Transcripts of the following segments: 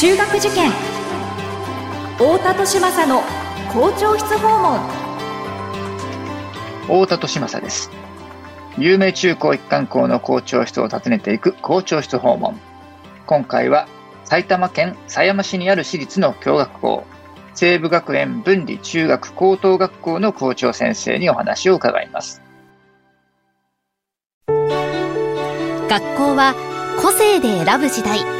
中学受験。太田利政の校長室訪問。太田利政です。有名中高一貫校の校長室を訪ねていく校長室訪問。今回は埼玉県狭山市にある私立の共学校西部学園分離中学高等学校の校長先生にお話を伺います。学校は個性で選ぶ時代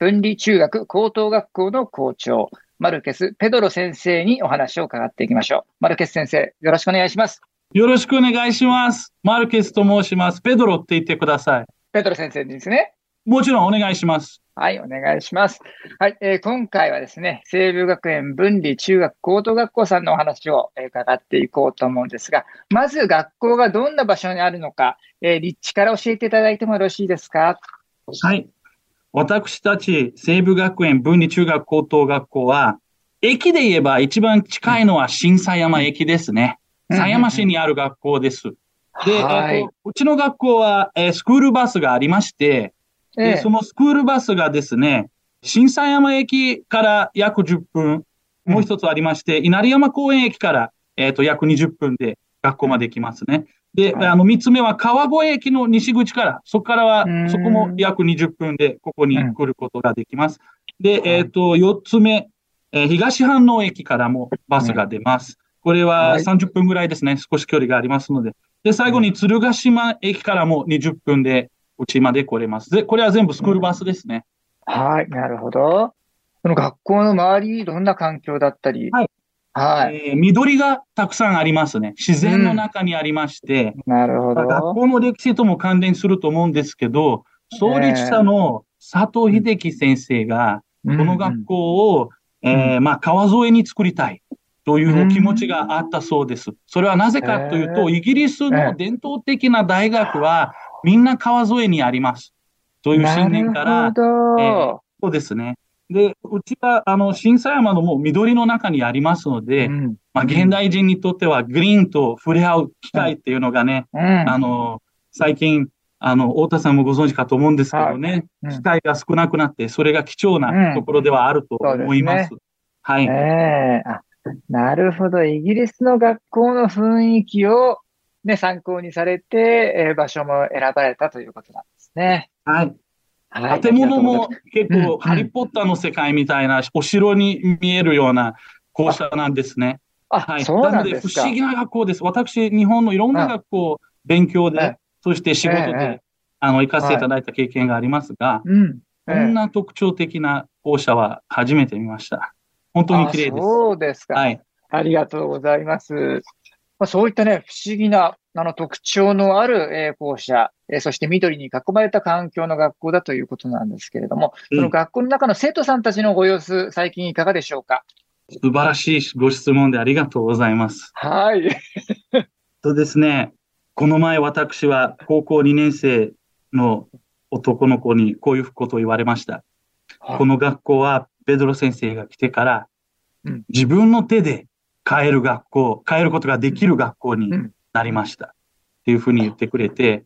分離中学高等学校の校長マルケス・ペドロ先生にお話を伺っていきましょう。マルケス先生、よろしくお願いします。よろしくお願いします。マルケスと申します。ペドロって言ってください。ペドロ先生ですね。もちろんお願いします。はい、お願いします。はい、えー、今回はですね、西武学園分離中学高等学校さんのお話を、えー、伺っていこうと思うんですが、まず学校がどんな場所にあるのか、えー、立地から教えていただいてもよろしいですか？はい。私たち西武学園分離中学高等学校は、駅で言えば一番近いのは新狭山駅ですね。狭山市にある学校です。で、はい、うちの学校は、えー、スクールバスがありまして、えそのスクールバスがですね、新狭山駅から約10分、もう一つありまして、稲荷山公園駅から、えっ、ー、と、約20分で学校まで行きますね。で、あの、三つ目は川越駅の西口から、そこからは、そこも約20分で、ここに来ることができます。で、えっ、ー、と、四つ目、えー、東飯能駅からもバスが出ます。これは30分ぐらいですね。少し距離がありますので。で、最後に鶴ヶ島駅からも20分で、うちまで来れます。で、これは全部スクールバスですね。はい、なるほど。その学校の周り、どんな環境だったり、はい、はい、えー、緑がたくさんありますね。自然の中にありまして、うん、なるほど。学校の歴史とも関連すると思うんですけど、創立者の佐藤秀樹先生が、この学校を、うん、えー、まあ、川沿いに作りたいというお気持ちがあったそうです。それはなぜかというと、イギリスの伝統的な大学は、みんな川沿いにあります。という信念から、えー、そうですね。で、うちは、あの、新狭山のもう緑の中にありますので、うん、まあ、現代人にとってはグリーンと触れ合う機会っていうのがね、うん、あの、最近、あの、太田さんもご存知かと思うんですけどね、はい、機会が少なくなって、それが貴重なところではあると思います。すね、はい。えー、なるほど。イギリスの学校の雰囲気を、ね、参考にされて、えー、場所も選ばれたということなんですね。はい。建物も結構、ハリーポッターの世界みたいな、お城に見えるような校舎なんですね。はい。そうなんですか。不思議な学校です。私、日本のいろんな学校、勉強で、そして仕事で、あの、行かせていただいた経験がありますが、こんな特徴的な校舎は初めて見ました。本当に綺麗です。そうですか。はい。ありがとうございます。まあ、そういったね、不思議な、あの、特徴のある、えー、校舎、えー、そして緑に囲まれた環境の学校だということなんですけれども、その学校の中の生徒さんたちのご様子、最近いかがでしょうか？素晴らしいご質問でありがとうございます。はい。とですね、この前私は高校2年生の男の子にこういうことを言われました。この学校はペドロ先生が来てから、うん、自分の手で変える学校、変えることができる学校になりました。っていうふうに言ってくれて、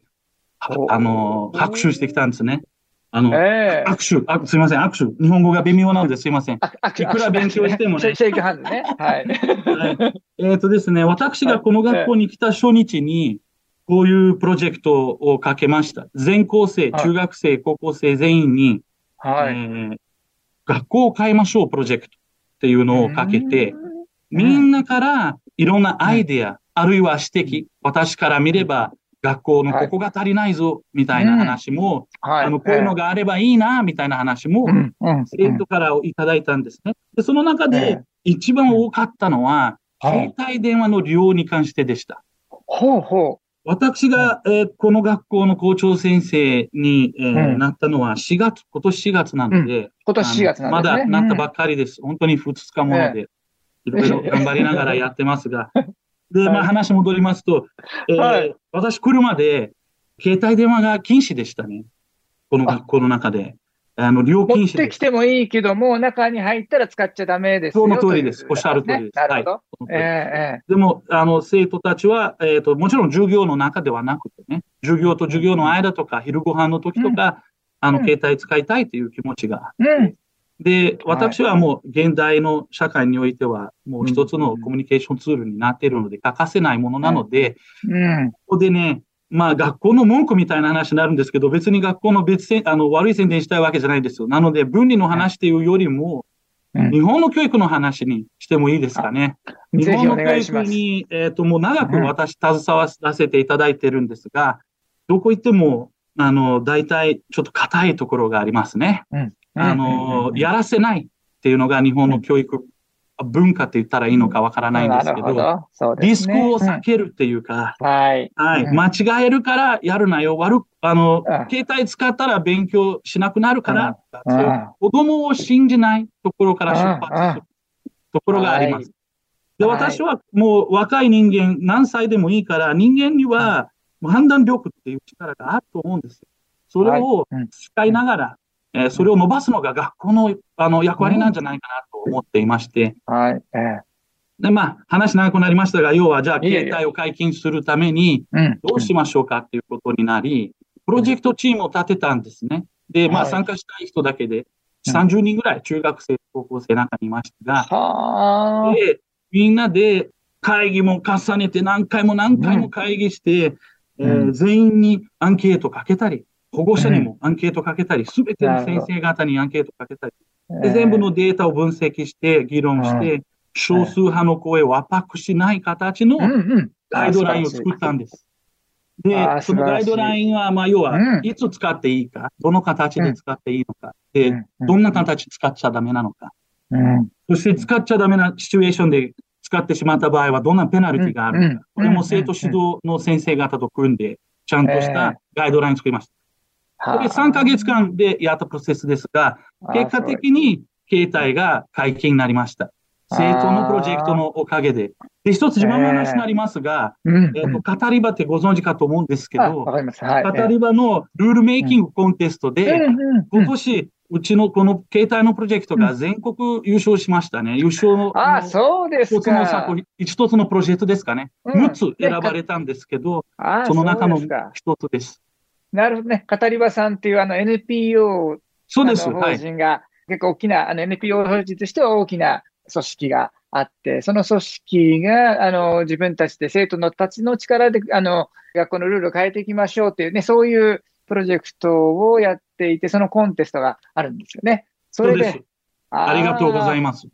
あの、拍手してきたんですね。あの、えー、握手あ、すいません、握手。日本語が微妙なのですいません。いくら勉強してもね。シェイクハンズね。はい。はい、えっ、ー、とですね、私がこの学校に来た初日に、こういうプロジェクトをかけました。全校生、中学生、高校生全員に、はい、えー、学校を変えましょうプロジェクトっていうのをかけて、みんなからいろんなアイデア、あるいは指摘、私から見れば学校のここが足りないぞ、みたいな話も、あの、こういうのがあればいいな、みたいな話も、生徒からいただいたんですね。で、その中で一番多かったのは、携帯電話の利用に関してでした。ほうほ私が、えーこの学校の校長先生に、えーうん。なったのは4月、今年4月なので、今年4月なんですね。まだなったばっかりです。本当に2日もので、いろいろ頑張りながらやってますが。で、まあ話戻りますと、えーはい私来るまで、携帯電話が禁止でしたね。この学校の中で。あの、利用禁持っ。てきてもいいけども、中に入ったら使っちゃダメですよ。その通りですおっしゃる通りですねなるほど。はいえええでも、あの、生徒たちは、えっ、と、もちろん授業の中ではなくてね、授業と授業の間とか、昼ご飯の時とか、あの、うん携帯使いたいという気持ちが。えうん。で、私はもう、現代の社会においては、もう一つのコミュニケーションツールになっているので、欠かせないものなので、うん。ここでね、まあ学校の文句みたいな話になるんですけど、別に学校の別せんあの悪い宣伝したいわけじゃないですよ。なので、分離の話というよりも、うん日本の教育の話にしてもいいですかね。日本の教育。に、えっ、と、もう長く私携わらせていただいてるんですが、どこ行っても、あの、大体ちょっと硬いところがありますね。あの、やらせないっていうのが日本の教育、文化って言ったらいいのかわからないんですけど、ど。そうリスク。を避けるっていうか、うんはい。はい。うん間違えるからやるなよ。悪く、あのうん、携帯使ったら勉強しなくなるから、子供を信じないところから出発するところがあります。で、はい私はもう若い人間、何歳でもいいから、人間には判断力っていう力があると思うんですよ。それを使いながら、えーそれを伸ばすのが学校のあの役割なんじゃないかなと思っていまして、はい。ええで、まあ、話長くなりましたが、要は、じゃあ、携帯を解禁するために、うん。どうしましょうかっていうことになり、プロジェクトチームを立てたんですね。で、まあ、はい参加したい人だけで、うん30人ぐらい中学生、高校生の中にいましたが、はあ。で、みんなで会議も重ねて何回も何回も会議して、うんえー全員にアンケートかけたり、保護者にもアンケートかけたり、すべての先生方にアンケートかけたり、で全部のデータを分析して、議論して、少数派の声を圧迫しない形の。ガイドラインを作ったんです。でそのガイドラインは、まあ、要はう、ん。いつ使っていいか、どの形で使っていいのか、で、うん。どんな形使っちゃダメなのか、うん。そして使っちゃダメなシチュエーションで使ってしまった場合は、どんなペナルティがあるのか、うん。これも生徒指導の先生方と組んで、ちゃんとしたガイドライン作りました。これ3ヶ月間でやったプロセスですが、結果的に携帯が解禁になりました。生徒のプロジェクトのおかげで。で、一つ自慢の話になりますが、うん。えっ、と、語り場ってご存知かと思うんですけあど。はい。語り場のルールメイキングコンテストで、うんうんうん今年、うちのこの携帯のプロジェクトが全国優勝しましたね。優勝の。あ、そうです一つのか。作品、一つのプロジェクトですかね。うん6つ選ばれたんですけど、あその中の一つです。なるほどね。語り場さんっていうあの NPO そうです。あの法はい。人が、結構大きな、あの NPO 法人としては大きな組織があって、その組織が、あの、自分たちで生徒のたちの力で、あの、学校のルールを変えていきましょうっていうね、そういうプロジェクトをやっていて、そのコンテストがあるんですよね。それですで、。ありがとうございまます。す。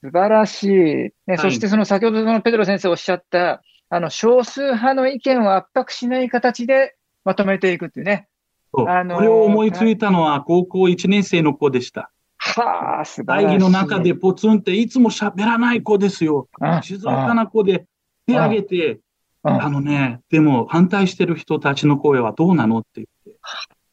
素晴らしい。ね、そしてその先ほどそのペドロ先生おっしゃった、あの、少数派の意見を圧迫しない形でまとめていくっていうね。そうあのーこれを思いついたのは高校1年生の子でした。はあ、素晴らしい。会議の中でポツンっていつも喋らない子ですよ。あ、静かな子で手挙げて、ああのね、でも反対してる人たちの声はどうなのって言って。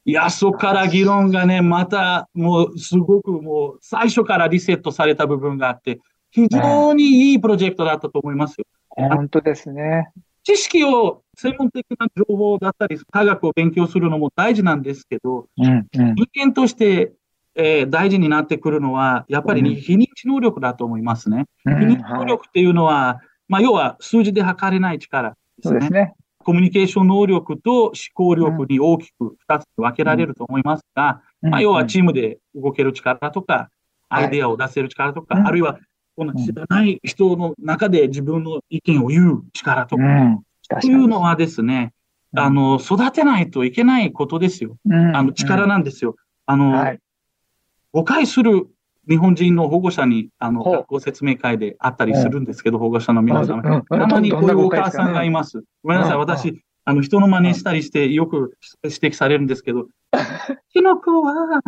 いや、そこから議論がね、またもうすごくもう最初からリセットされた部分があって、非常にいいプロジェクトだったと思いますよ。本当ですね。知識を、専門的な情報だったり、科学を勉強するのも大事なんですけど、うん、うん。人間として、えー大事になってくるのは、やっぱりうん非認知能力だと思いますね。うん非認知能力っていうのは、まあ、要は数字で測れない力ですね。すね。コミュニケーション能力と思考力に大きく二つに分けられると思いますが、まあ、要はチームで動ける力とか、アイデアを出せる力とか、うんあるいは、この知らない人の中で自分の意見を言う力とか、とに。いうのはですね、うん。あの、育てないといけないことですよ。うん、あの、力なんですよ。あの。誤解する日本人の保護者に、あの、学校説明会であったりするんですけど、保護者の皆さん。たまにこういうお母さんがいまます。ごめんなさい、うん。私、あの、人の真似したりしてよく指摘されるんですけど、うちの子は、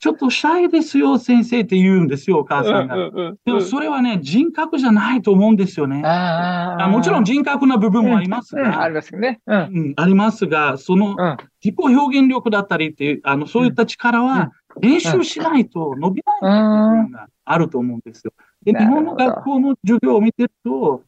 ちょっとシャイですよ、先生って言うんですよ、お母さんが。でもそれはね、人格じゃないと思うんですよね。あもちろん人格な部分もありますが、うんうん、ありますね、うん。ありますが、その自己表現力だったりっていう、あの、そういった力は練習しないと伸びない部分があると思うんですよ。で、日本の学校の授業を見てると、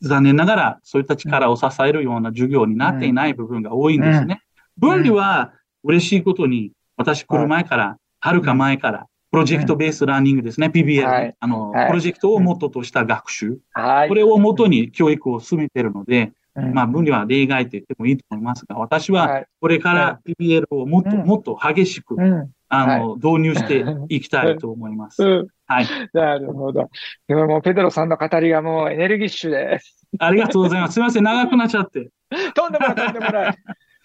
残念ながらそういった力を支えるような授業になっていない部分が多いんですね。分離は嬉しいことに、私来る前から、はるか前から、プロジェクトベースラーニングですね、PBL、はい、あの、はい、プロジェクトをモットーとした学習、はい、これをもとに教育を進めているので、まあ、分離は例外と言ってもいいと思いますが、私はこれから PBL をもっともっと激しく、あの、導入していきたいと思います。はい。なるほど。でももう、ペドロさんの語りがもうエネルギッシュで。ありがとうございます。すみません、長くなっちゃって。とんでもない、とんでもない。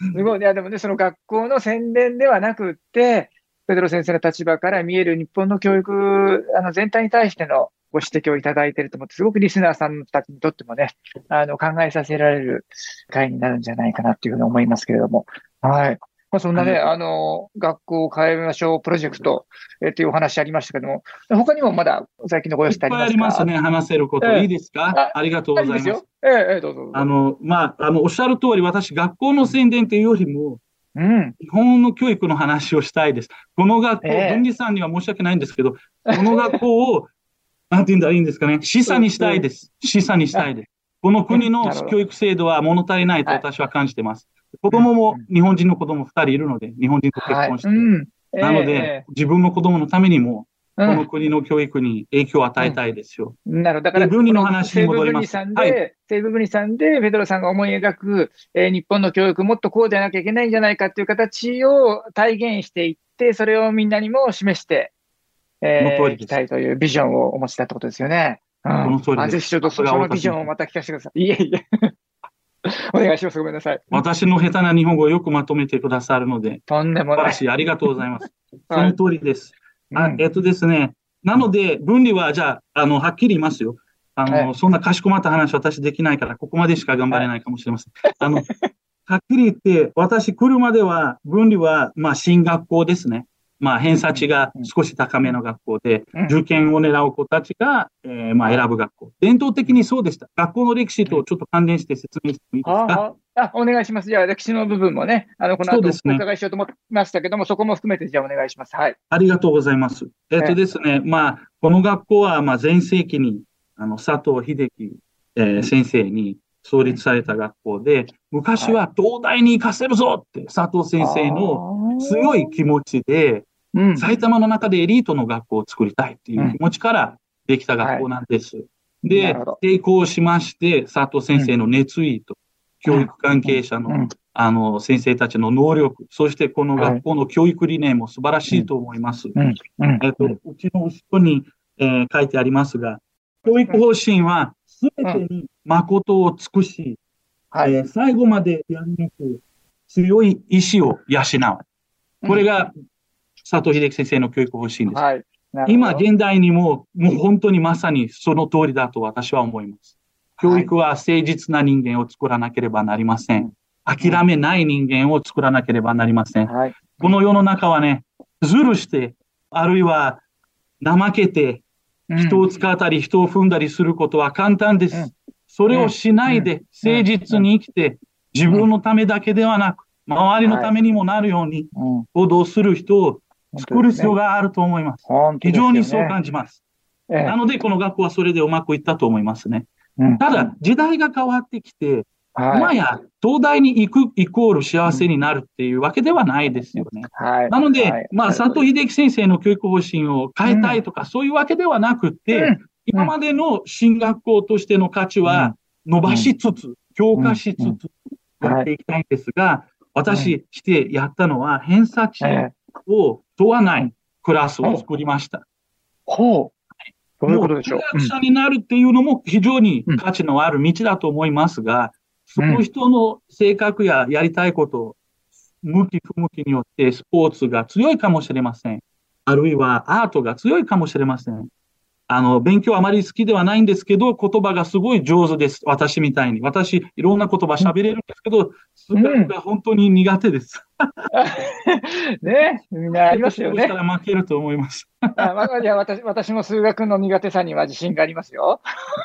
すごい。いや、でもね、その学校の宣伝ではなくって、ペドロ先生の立場から見える日本の教育、あの、全体に対してのご指摘をいただいていると思って、すごくリスナーさんたちにとってもね、あの、考えさせられる会になるんじゃないかなっていうふうに思いますけれども。はい。まあ、そんなね、あの、学校を変えましょうプロジェクト、えー、っていうお話ありましたけども、他にもまだ最近のご様子ってありますか？ありますね、話せること。えー、いいですか？ありがとうございます。いいすえー、えー、どうぞあの、まあ、あの、おっしゃる通り、私、学校の宣伝というよりも、うん、日本の教育の話をしたいです。この学校、えー、分離さんには申し訳ないんですけど、この学校を、なんて言うんだらいいんですかね、示唆にしたいです。示唆にしたいです。この国の教育制度は物足りないと私は感じてます。子供も、日本人の子供二人いるので、日本人と結婚して。はいうんなので、えー、自分の子供のためにも、この国の教育に影響を与えたいですよ。うん、なるほど。だから、分離の話に戻ります。西部分離さんで、はい、西部分離さんで、ペドロさんが思い描く、えー、日本の教育、もっとこうでなきゃいけないんじゃないかっていう形を体現していって、それをみんなにも示して、えー、いきたいというビジョンをお持ちだってことですよね。うん、この通りです。ぜひちょっとそのビジョンをまた聞かせてください。いえいえ。お願いします。ごめんなさい。私の下手な日本語をよくまとめてくださるので。とんでもない。ありがとうございます。その通りです。はい、あえっとですね。なので、分離は、じゃあ、あの、はっきり言いますよ。あの、はい、そんなかしこまった話私できないから、ここまでしか頑張れないかもしれません。はい、あの、はっきり言って、私来るまでは、分離は、まあ、進学校ですね。まあ、偏差値が少し高めの学校で、受験を狙う子たちが、えー、まあ、選ぶ学校。伝統的にそうでした。学校の歴史とちょっと関連して説明してもいいですか？あお願いします。じゃあ、歴史の部分もね、あの、この後お伺いしようと思いましたけども、そ、ね,、こも含めて、じゃあお願いします。はい。ありがとうございます。えっ、とですね、まあ、この学校は、まあ、前世紀に、あの、佐藤秀樹、えー、先生に創立された学校で、昔は東大に行かせるぞって、佐藤先生の強い気持ちで、うん、埼玉の中でエリートの学校を作りたいっていう気持ちからできた学校なんです。はい、で、成功しまして、佐藤先生の熱意と、教育関係者の、あの、先生たちの能力、そしてこの学校の教育理念も素晴らしいと思います。えっと、うちの後ろに、えー、書いてありますが、教育方針は、すべてに誠を尽くし、はい、えー、最後までやり抜く強い意志を養う。これが佐藤秀樹先生の教育方針です。はい、今、現代にも、もう本当にまさにその通りだと私は思います。教育は誠実な人間を作らなければなりません。諦めない人間を作らなければなりません。はい、この世の中はね、ずるして、あるいは怠けて、人を使ったり人を踏んだりすることは簡単です。それをしないで誠実に生きて、自分のためだけではなく、周りのためにもなるように行動する人を作る必要があると思います。すね、非常にそう感じます。ええ、なので、この学校はそれでうまくいったと思いますね。うん、ただ、時代が変わってきて、はい、今や東大に行くイコール幸せになるっていうわけではないですよね。はい、なので、はい、まあ、佐藤秀樹先生の教育方針を変えたいとか、そういうわけではなくて、うん、今までの進学校としての価値は伸ばしつつ、強化しつつやっていきたいんですが、私してやったのは偏差値を問わないクラスを作りました。ほう。どういうことでしょう？学者になるっていうのも非常に価値のある道だと思いますが、その人の性格ややりたいこと、向き不向きによってスポーツが強いかもしれません。あるいはアートが強いかもしれません。あの、勉強あまり好きではないんですけど、言葉がすごい上手です。私みたいに。私、いろんな言葉喋れるんですけど、数学が本当に苦手です。ね、みんなありますよねそした。ら負けると思います。あまあ、いや私私も数学の苦手さには自信がありますよ。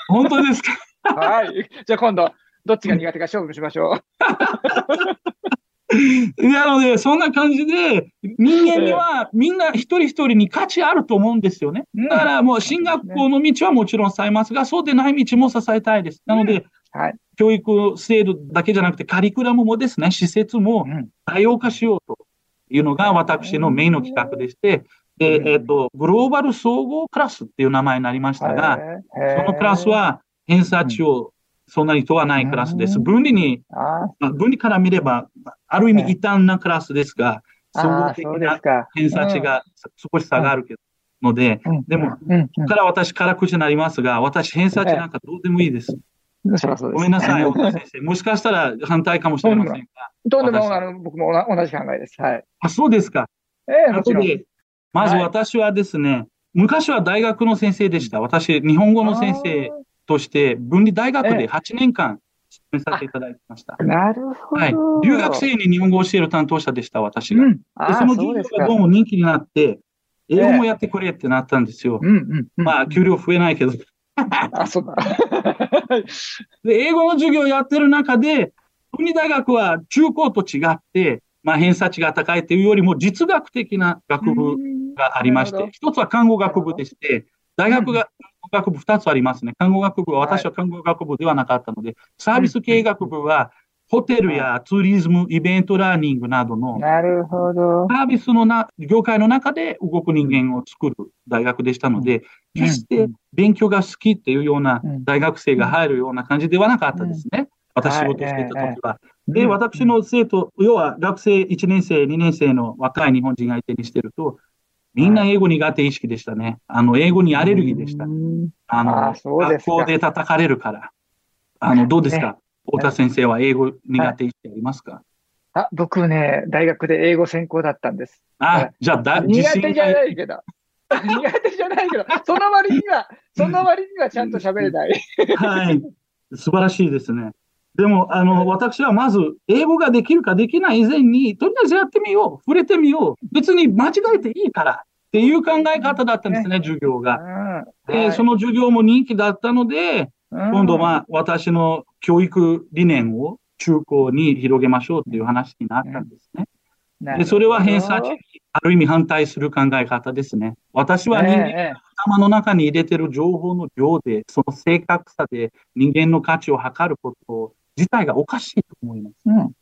本当ですか？はい。じゃあ今度、どっちが苦手か勝負しましょ なので、そんな感じで、人間にはみんな一人一人に価値あると思うんですよね。うんだからもう進学校の道はもちろんさえますが、そうでない道も支えたいです。なので、う。はい。教育制度だけじゃなくて、カリキュラムもですね、施設もうん多様化しようというのが私のメインの企画でして、で、えっ、と、グローバル総合クラスっていう名前になりましたが、そのクラス、は偏差値をそんなに問わないクラスです。うん分離に、あまあ分離から見れば、ある意味異端なクラスですが、あ総合的なか。偏差値が少し下がるけど、ので、うん、でも、ここから私辛口になりますが、私偏差値なんかどうでもいいです。ごめんなさい、太田先生。もしかしたら反対かもしれませんが。私とんでも、あの、僕も同同じ考えです。はい。あ、そうですか。ええもちろん。まず私はですね、昔は大学の先生でした。私、日本語の先生として、分離大学で8年間、勤めさせていただいてましたなるほど。はい。留学生に日本語を教える担当者でした、私が。でうん。あその授業がどう。も人気になって、英語もやってくれってなったんですよ。うん、うん。うんまあ、給料増えないけど。あ、そうだ。で、英語の授業をやってる中で、国大学は中高と違って、まあ、偏差値が高いというよりも実学的な学部がありまして、一つは看護学部でして、大学が、学部二つありますね。看護学部は、私は看護学部ではなかったので、サービス系学部は、ホテルやツーリズム、イベントラーニングなどのなるほど。サービスのな、業界の中で動く人間を作る大学でしたので、うん。決して勉強が好きっていうようなうん。大学生が入るような感じではなかったですね。私仕事していた時は。で、私の生徒、要は学生1年生、2年生の若い日本人相手にしてると、みんな英語苦手意識でしたね。あの、英語にアレルギーでしたう。んあの、あ学校で叩かれるから。あの、どうですか？太田先生は英語苦手意識ありますか？あ、僕ね、大学で英語専攻だったんです。あ、じゃあ、だ、苦手じゃがないけど。苦手じゃないけど、その割には、その割にはちゃんと喋れない。はい。素晴らしいですね。でも、あの、私はまず、英語ができるかできない以前に、とりあえずやってみよう。触れてみよう。別に間違えていいから。っていう考え方だったんですね、授業が。で、その、の授業も人気だったので、今度は私の教育理念を中高に広げましょうっていう話になったんですね。うん、で、それは偏差値にある意味反対する考え方ですね。私は人間ええ頭の中に入れてる情報の量で、その正確さで人間の価値を測ること自体がおかしいと思います。うん。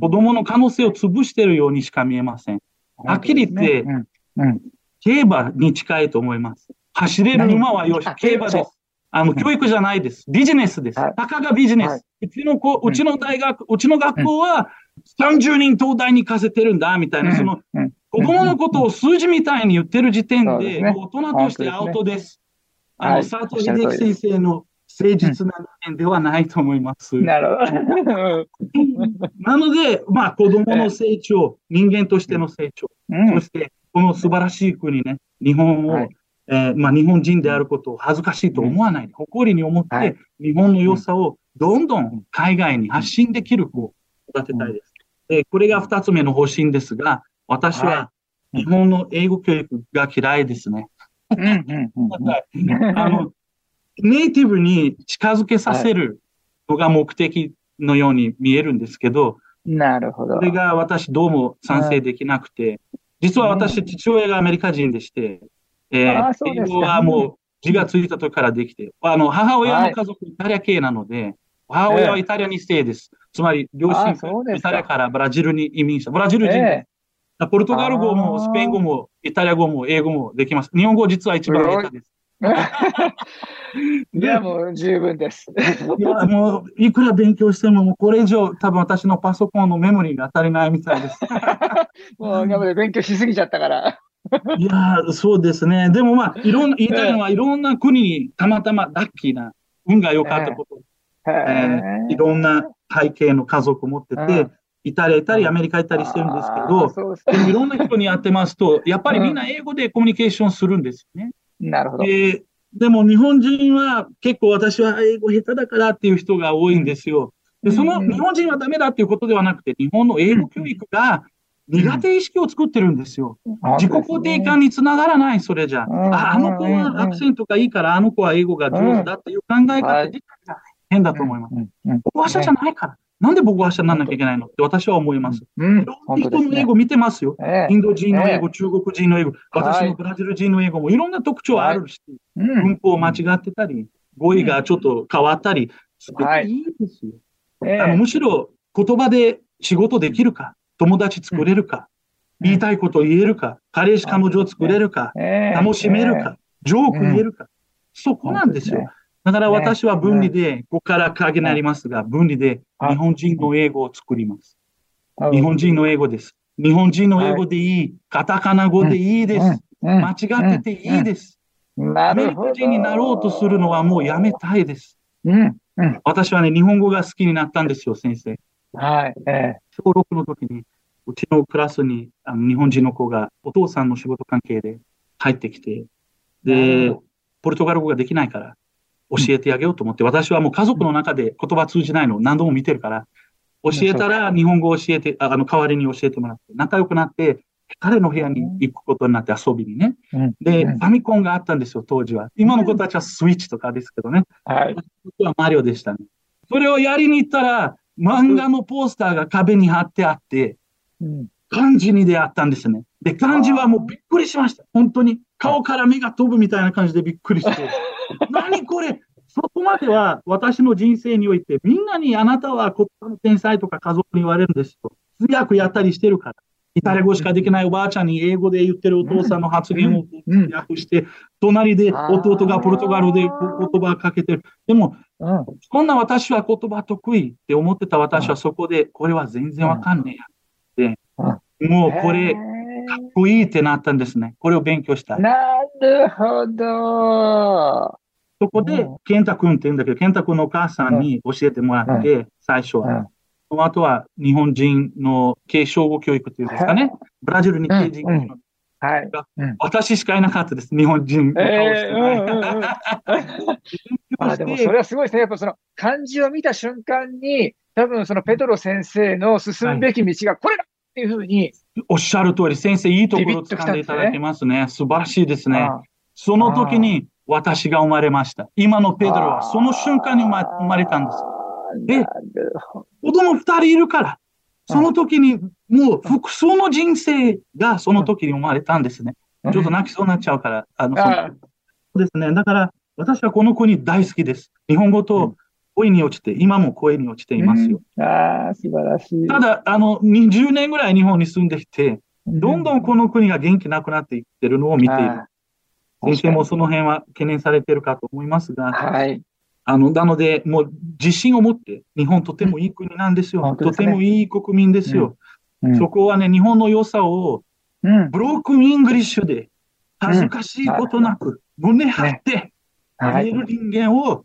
子供の可能性を潰しているようにしか見えません。はっきり言ってうん。うん。競馬に近いと思います。走れる馬はよし何、競馬です。あの、教育じゃないです。ビジネスです。はい。たかがビジネス。はい。うちの子、うちの大学、うちの学校は30人東大に行かせてるんだ、みたいな、うん。そのうん。子供のことを数字みたいに言ってる時点で、ですね。大人としてアウトです。あの、はい。佐藤秀樹先生の誠実な人間ではないと思います。なるほど。なので、まあ、子供の成長、人間としての成長、うんそして、この素晴らしい国ね、日本を、はいえーまあ、日本人であることを恥ずかしいと思わないで、誇りに思って、はい日本の良さをどんどん海外に発信できる子を育てたいです。でこれが二つ目の方針ですが、私はは日本の英語教育が嫌いですね。うんうんうん あの、ネイティブに近づけさせるのが目的のように見えるんですけど、なるほど。それが私どうも賛成できなくて、実は私、父親がアメリカ人でして、えあー英語はもう字がついた時からできて、あの、母親の家族イタリア系なので、母親はイタリアにステイです。つまり、両親あーそうですかイタリアからブラジルに移民した。ブラジル人です。えポルトガル語もスペイン語もイタリア語も英語もできます。日本語実は一番下手です。いや、もう十分です。いや、もう、いくら勉強しても、もうこれ以上、多分私のパソコンのメモリーが足りないみたいです。もう今まで勉強しすぎちゃったから。いやー、そうですね。でもまあ、いろんな、言いたいのは、いろんな国にたまたまラッキーな、運が良かったこと、えーいろんな背景の家族を持っててうん、イタリア行ったり、アメリカ行ったりしてるんですけど、でもいろんな人にやってますと、やっぱりみんな英語でコミュニケーションするんですよね。なるほど。で、でも日本人は結構私は英語下手だからっていう人が多いんですよ。で、その日本人はダメだっていうことではなくて、日本の英語教育が苦手意識を作ってるんですよ。自己肯定感につながらない、それじゃ。ああの子はアクセントがいいから、あの子は英語が上手だっていう考え方自体が変だと思います。母話者じゃないから。なんで僕は話者にならなきゃいけないのって私は思います。いろんな人の英語見てますよ。インド人の英語、中国人の英語、私のブラジル人の英語もいろんな特徴あるし、文法間違ってたり、語彙がちょっと変わったり、すごい。いいですよ。あのむしろ言葉で仕事できるか、友達作れるか、言いたいこと言えるか、彼氏彼女作れるか、楽しめるか、ジョーク言えるか、そこなんですよ。だから私は分離で、ここから影になりますが、分離で日本人の英語を作ります。日本人の英語です。日本人の英語でいい。カタカナ語でいいです。間違ってていいです。アメリカ人になろうとするのはもうやめたいです。私はね、日本語が好きになったんですよ、先生。はい。え小6の時に、うちのクラスにあの日本人の子がお父さんの仕事関係で入ってきて、で、ポルトガル語ができないから、教えてあげようと思って、私はもう家族の中で言葉通じないのを何度も見てるから、教えたら日本語を教えて、あの、代わりに教えてもらって、仲良くなって、彼の部屋に行くことになって遊びにね。で、ファミコンがあったんですよ、当時は。今の子たちはスイッチとかですけどね。はい。僕はマリオでしたね。それをやりに行ったら、漫画のポスターが壁に貼ってあって、漢字に出会ったんですね。で、漢字はもうびっくりしました。本当に。顔から目が飛ぶみたいな感じでびっくりして。何これ？そこまでは私の人生において、みんなにあなたは言葉の天才とか家族に言われるんですよ。通訳やったりしてるから。イタリア語しかできないおばあちゃんに英語で言ってるお父さんの発言を通訳して、隣で弟がポルトガルで言葉をかけてる。でも、そんな私は言葉得意って思ってた私はそこで、これは全然わかんねえや。で、もうこれ、かっこいいってなったんですね。これを勉強したい。なるほど。そこで、健太君って言うんだけど、健太君のお母さんに教えてもらって、最初は。その後は日本人の継承語教育っていうんですかね。ブラジルに刑事のはい、私しかいなかったです、日本人の顔して あでもそれはすごいですね。やっぱその漢字を見た瞬間に、多分そのペトロ先生の進むべき道がこれだっていうふうに、おっしゃる通り、先生、いいところを掴んでいただけますね。素晴らしいですね。その時に私が生まれました。今のペドロはその瞬間に生まれたんです。で、子供二人いるから、その時にもう複数の人生がその時に生まれたんですね。ちょっと泣きそうになっちゃうから、あの、そうですね。だから、私はこの国大好きです。日本語と恋に落ちて、今も恋に落ちていますよ。ああ、素晴らしい。ただ、あの、20年ぐらい日本に住んできて、どんどんこの国が元気なくなっていってるのを見ている。先生もその辺は懸念されてるかと思いますが、はい。あの、なので、もう自信を持って、日本とてもいい国なんですよ。うん、とてもいい国民ですよ。うん、そこはね、日本の良さを、ブロークンイングリッシュで、恥ずかしいことなく、胸張って、あり得る人間を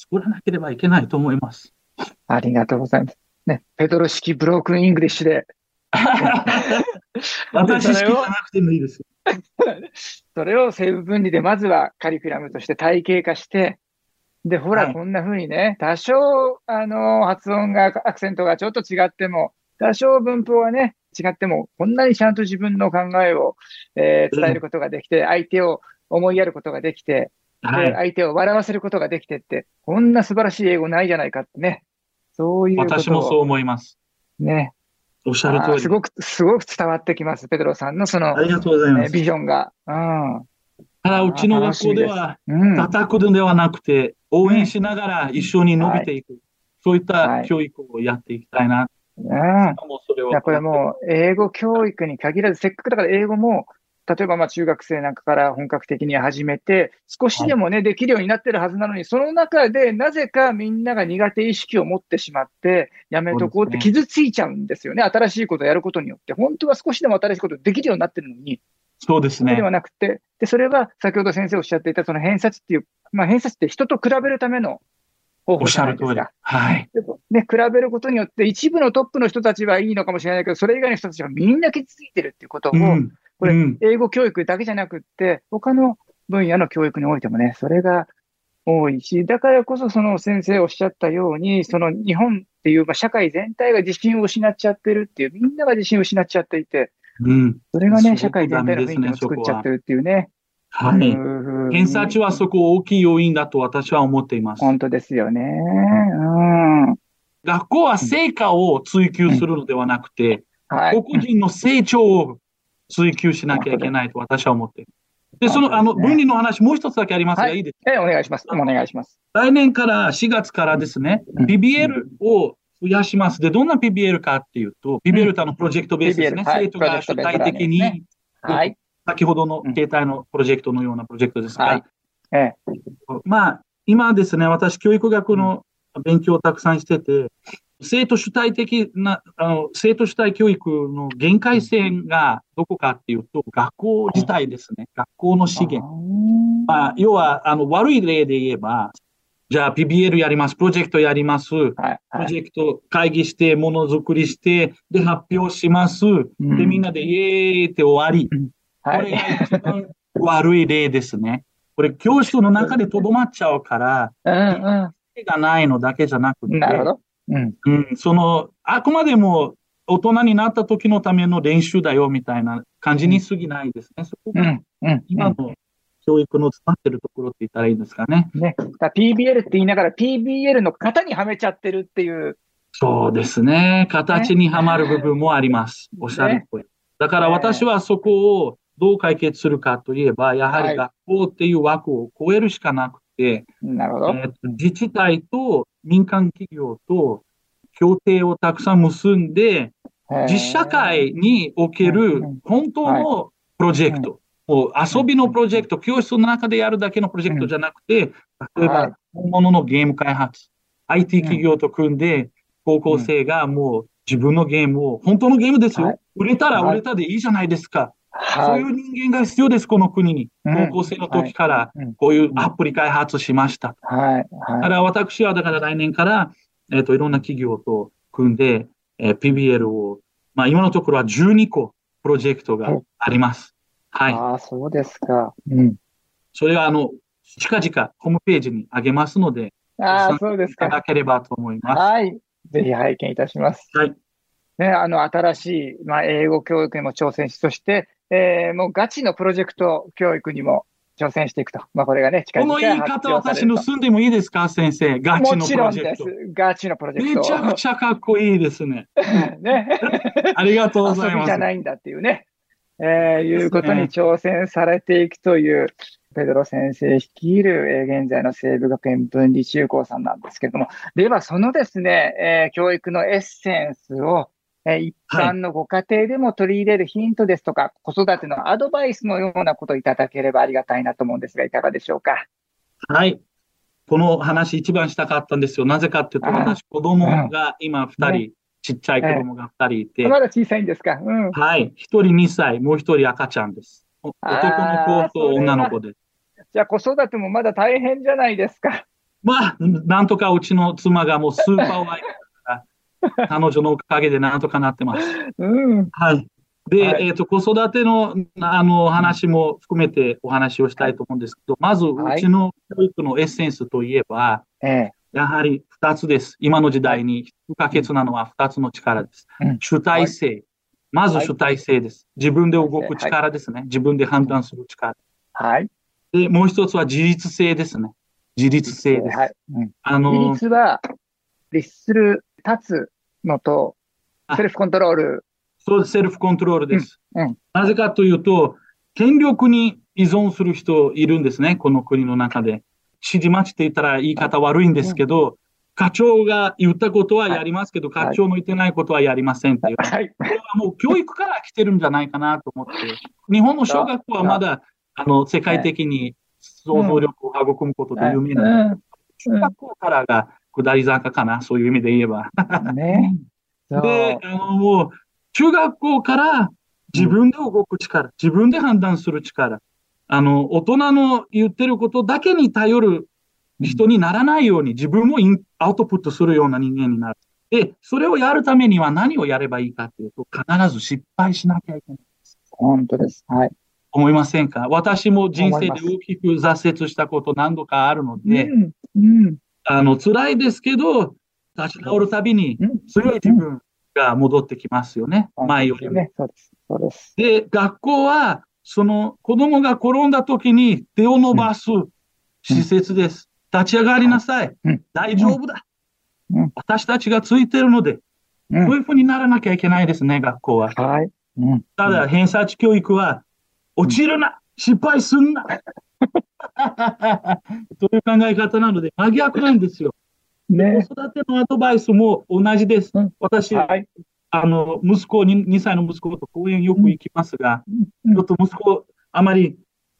作らなければいけないと思います。ありがとうございます。ね、ペドロ式ブロークンイングリッシュで。私式じゃなくてもいいです。それを西武文理でまずはカリキュラムとして体系化して、で、ほら、こんな風にね、多少、あの、発音が、アクセントがちょっと違っても、多少文法はね、違っても、こんなにちゃんと自分の考えを、えー、伝えることができて、相手を思いやることができて、はい、相手を笑わせることができてって、こんな素晴らしい英語ないじゃないかってね。そういう私もそう思います。ね。おっしゃる通り。すごく、すごく伝わってきます。ペドロさんのその、ありがとうございます。ビジョンが。うん。ただ、うちの学校では、叩くのではなくて、応援しながら一緒に伸びていく。そういった教育をやっていきたいな。うん。いや、これもう、英語教育に限らず、せっかくだから英語も、例えばまあ中学生なんかから本格的に始めて、少しでもね、できるようになってるはずなのに、その中でなぜかみんなが苦手意識を持ってしまって、やめとこうって傷ついちゃうんですよね。新しいことをやることによって。本当は少しでも新しいことできるようになってるのに。そうですね。ではなくて、で、それは先ほど先生おっしゃっていたその偏差値っていう、まあ偏差値って人と比べるための方法じゃないですか。はい。で、比べることによって、一部のトップの人たちはいいのかもしれないけど、それ以外の人たちがみんな傷ついてるっていうことを、うん、これ、英語教育だけじゃなくって、他の分野の教育においてもね、それが多いし、だからこそその先生おっしゃったように、その日本っていう、まあ、社会全体が自信を失っちゃってるっていう、みんなが自信を失っちゃっていて、うん。それがね、社会全体の雰囲気を作っちゃってるっていうね。はい。偏差値はそこ大きい要因だと私は思っています。本当ですよね。うん。学校は成果を追求するのではなくて、はい、個々人の成長を追求しなきゃいけないと私は思っている。で、その、あの、分離の話、もう一つだけありますが、い、いですか？え、お願いします。お願いします。来年から、4月からですね、PBL を増やします。で、どんな PBL かっていうと、PBL とあの、プロジェクトベースですね。生徒が主体的に、はい。先ほどの携帯のプロジェクトのようなプロジェクトですが、はい。ええ。まあ、今ですね、私、教育学の勉強をたくさんしてて、生徒主体的な、あの、生徒主体教育の限界線がどこかっていうと、学校自体ですね。学校の資源。まあ、要は、あの、悪い例で言えば、じゃあ PBL やります、プロジェクトやります、はいはい、プロジェクト会議して、ものづくりして、で、発表します。うん、で、みんなでイエーイって終わり。はい、これが一番悪い例ですね。これ、教室の中でとどまっちゃうから、うんうん、がないのだけじゃなくて、なるほど。うん。うん、その、あくまでも大人になった時のための練習だよみたいな感じに過ぎないですね。そこが、今の教育の詰まってるところって言ったらいいんですかね。ね。PBL って言いながら PBL の型にはめちゃってるっていう。そうですね。形にはまる部分もあります。ね、おっしゃるとり。だから私はそこをどう解決するかといえば、やはり学校っていう枠を超えるしかなくて、なるほど、えー、自治体と民間企業と協定をたくさん結んで、実社会における本当のプロジェクト、もう遊びのプロジェクト、教室の中でやるだけのプロジェクトじゃなくて、例えば本物のゲーム開発、IT 企業と組んで、高校生がもう自分のゲームを、本当のゲームですよ。売れたら売れたでいいじゃないですか。そういう人間が必要です、この国に。高校生の時からこういうアプリ開発しました。はい。だから私はだから来年から、えっ、ー、と、いろんな企業と組んで、えー、PBL を、まあ今のところは12個プロジェクトがあります。はい。ああ、そうですか。うん。それはあの、近々ホームページにあげますので、ああ、そうですか。いただければと思います。はい。ぜひ拝見いたします。はい。ね、あの、新しい、まあ、英語教育にも挑戦し、そして、えー、もうガチのプロジェクト教育にも挑戦していくと。まあ、これがね、近々この言い方私盗んでもいいですか、先生。ガチのプロジェクト。もちろんです。ガチのプロジェクト。めちゃくちゃかっこいいですね。ね。ありがとうございます。遊びじゃないんだっていうね。えー、いうことに挑戦されていくという、ペドロ先生率いる、えー、現在の西部学園分離中高さんなんですけれども、ではそのですね、えー、教育のエッセンスを、え一般のご家庭でも取り入れるヒントですとか、はい、子育てのアドバイスのようなことをいただければありがたいなと思うんですが、いかがでしょうか？はい。この話一番したかったんですよ。なぜかっていうと、私、子供が今二人、ね、ちっちゃい子供が二人いて。まだ小さいんですか。うん、はい。一人二歳、もう一人赤ちゃんです。男の子と女の子です。じゃあ子育てもまだ大変じゃないですか。まあ、なんとかうちの妻がもうスーパーワイ彼女のおかげでなんとかなってます。うん、はい。で、はい、えっ、ー、と、子育ての、あの、話も含めてお話をしたいと思うんですけど、まず、うちの教育のエッセンスといえば、はい、やはり二つです。今の時代に不可欠なのは二つの力です。うん、主体性。はい、まず主体性です。自分で動く力ですね。自分で判断する力。はい。で、もう一つは自立性ですね。自立性です。はい。うん、あの、自立は、律する立つのと、セルフコントロール。そうです、セルフコントロールです。うん、うん、なぜかというと、権力に依存する人いるんですね、この国の中で。指示待ちって言ったら言い方悪いんですけど、うん、課長が言ったことはやりますけど、はい、課長の言ってないことはやりませんっていう。はい、これはもう教育から来てるんじゃないかなと思って。日本の小学校はまだ、あの、世界的に想像力を育むことで有名な、中学校からが下り坂かな、そういう意味で言えば。ね。で、あの、もう、中学校から自分で動く力、うん、自分で判断する力、あの、大人の言ってることだけに頼る人にならないように、自分もインアウトプットするような人間になる。で、それをやるためには何をやればいいかっていうと、必ず失敗しなきゃいけないです。本当です。はい。思いませんか？私も人生で大きく挫折したこと何度かあるので、うん。うん。あの、辛いですけど、立ち直るたびにうん強い自分が戻ってきますよね。前よりも。で学校は、その子供が転んだ時に手を伸ばす施設です。立ち上がりなさい。うん大丈夫だ。うん私たちがついてるので、うんそういうふうにならなきゃいけないですね、学校は。はい。うん。ただ、偏差値教育は、落ちるな、失敗すんな。という考え方なので、真逆なんですよ。ね。子育てのアドバイスも同じですうん。私、はい。あの、息子に、2歳の息子と公園よく行きますが、うんちょっと息子、あまり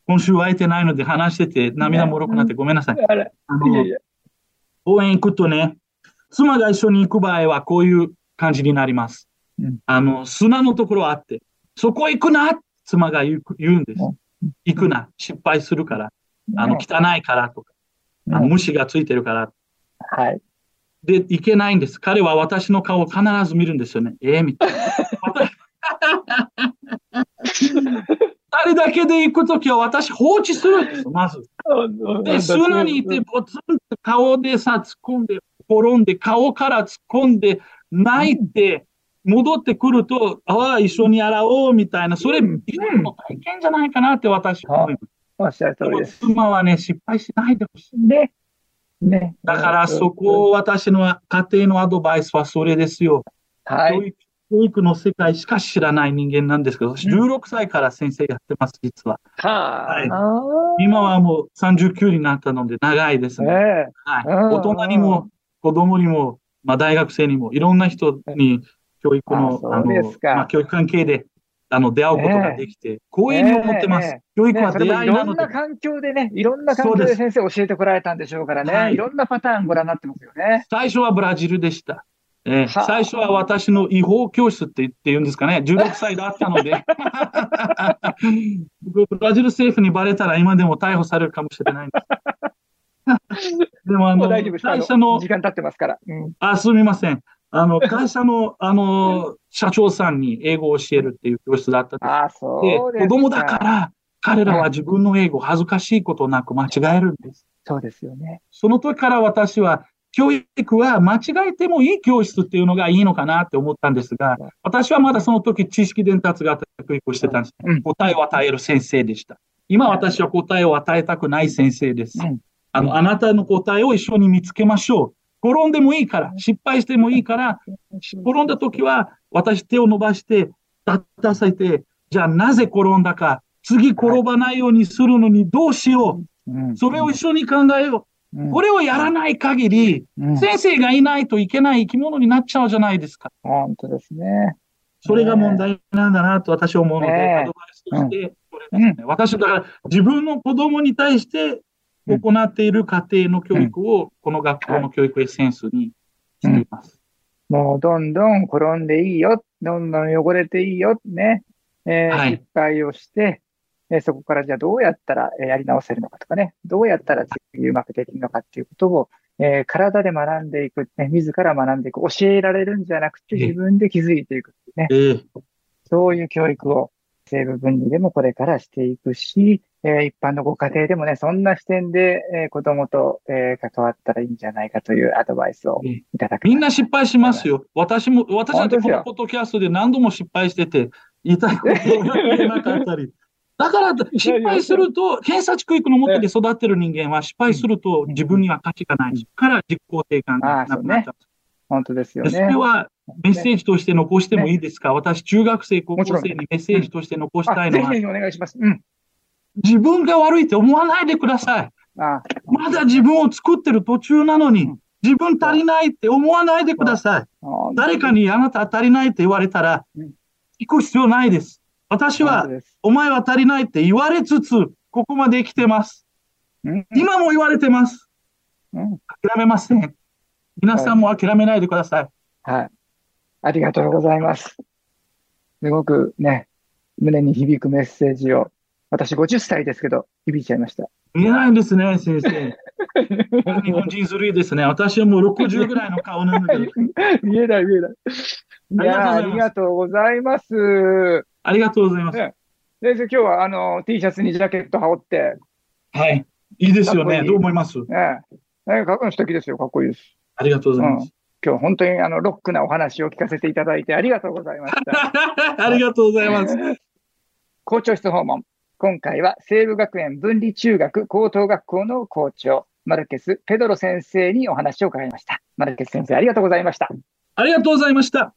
今週会えてないので話してて涙もろくなってごめんなさい。公園行くとね、妻が一緒に行く場合はこういう感じになります。うんあの、砂のところあって、そこ行くな妻が言う言うんですうん。行くな失敗するから。あの、ね汚いからとか、あの虫がついてるから。はい。で、いけないんです。彼は私の顔を必ず見るんですよね。ええみたいな。あれだけで行くときは私放置するんですよ、まず。で、砂にいて、ボツンって顔でさ、突っ込んで、転んで、顔から突っ込んで、泣いて、戻ってくると、ああ、一緒に洗おう、みたいな、それ、うんの体験じゃないかなって私は思います。おっしゃる通りです。妻はね、失敗しないでほしい。ね。ね。だからそこを私の家庭のアドバイスはそれですよ。はい。教育教育の世界しか知らない人間なんですけど、私16歳から先生やってます、実は。はい。はいあ今はもう39になったので長いですね。え。はい。うん大人にも子供にも、まあ大学生にも、いろんな人に教育の、あの、まあ教育関係で、あの、出会うことができて、光栄に思ってます。ええ教育は出会いなのでもいろんな。環境でね、いろんな環境で先生教えてこられたんでしょうからね、はいい、ろんなパターンご覧になってますよね。最初はブラジルでした。えーはあ最初は私の違法教室って言って言うんですかね、16歳だったので、僕 ブラジル政府にバレたら今でも逮捕されるかもしれないんです。でもあのもう大丈夫です。あ会社のの時、間経ってますから。うん、あ、すみません。あの、会社の、あの、社長さんに英語を教えるっていう教室だったんです。ああ、そで、うです子供だから、彼らは自分の英語恥ずかしいことなく間違えるんです。そうですよね。その時から私は、教育は間違えてもいい教室っていうのがいいのかなって思ったんですが、私はまだその時知識伝達型教育をしてたんです。うん答えを与える先生でした。今私は答えを与えたくない先生です。うんあの、あなたの答えを一緒に見つけましょう。転んでもいいから、失敗してもいいから、転んだ時は私手を伸ばして、立たせて、じゃあなぜ転んだか、次転ばないようにするのにどうしよう。それを一緒に考えよう。これをやらない限り、うん先生がいないといけない生き物になっちゃうじゃないですか。本当ですね。それが問題なんだなと私は思うので、アドバイスとして、これですね私、だから自分の子供に対して行っている家庭の教育を、この学校の教育エッセンスにしています。もうどんどん転んでいいよ。どんどん汚れていいよ。ね。えーはい失敗をして、えーそこからじゃあどうやったらえーやり直せるのかとかね。どうやったら次うまくできるのかっていうことを、えー体で学んでいく、ね。自ら学んでいく。教えられるんじゃなくてええ自分で気づいていくね。ええそういう教育を西部分離でもこれからしていくし、えー一般のご家庭でもね、そんな視点で、えー子供と、えー関わったらいいんじゃないかというアドバイスをええいただく。みんな失敗しますよ。私も、私だってこのポッドキャストで何度も失敗してて、言いたいことを言えなかったり。だから、失敗すると、偏差値教育のもとで育ってる人間は、失敗すると自分には価値がないから自己肯定感がなくなっちゃう。本当ですよでね。それはメッセージとして残してもいいですか、私、中学生、高校生にメッセージとして残したあ、いのは、ぜひぜひお願いします。うん。自分が悪いって思わないでください。あ、まだ自分を作ってる途中なのにうん、自分足りないって思わないでください。誰かにあなた足りないって言われたらうん、行く必要ないです。私はお前は足りないって言われつつ、ここまで来てます。うん今も言われてます。うん諦めません。皆さんも諦めないでください。はい。ありがとうございます。すごくね、胸に響くメッセージを、私50歳ですけど、響いちゃいました。見えないんですね、先生。日本人ずるいですね。私はもう60ぐらいの顔なので。見えない見えない。いやーありががとうございます。ありがとうございます。ね先生、今日はあの T シャツにジャケット羽織って、はい。いいですよね。いいどう思います？ねえ、ねかっこいい素敵ですよ。かっこいいです。ありがとうございます。今日本当にあのロックなお話を聞かせていただいてありがとうございました。ありがとうございます。校長室訪問。今回は西武学園分離中学高等学校の校長、マルケス・ペドロ先生にお話を伺いました。マルケス先生、ありがとうございました。ありがとうございました。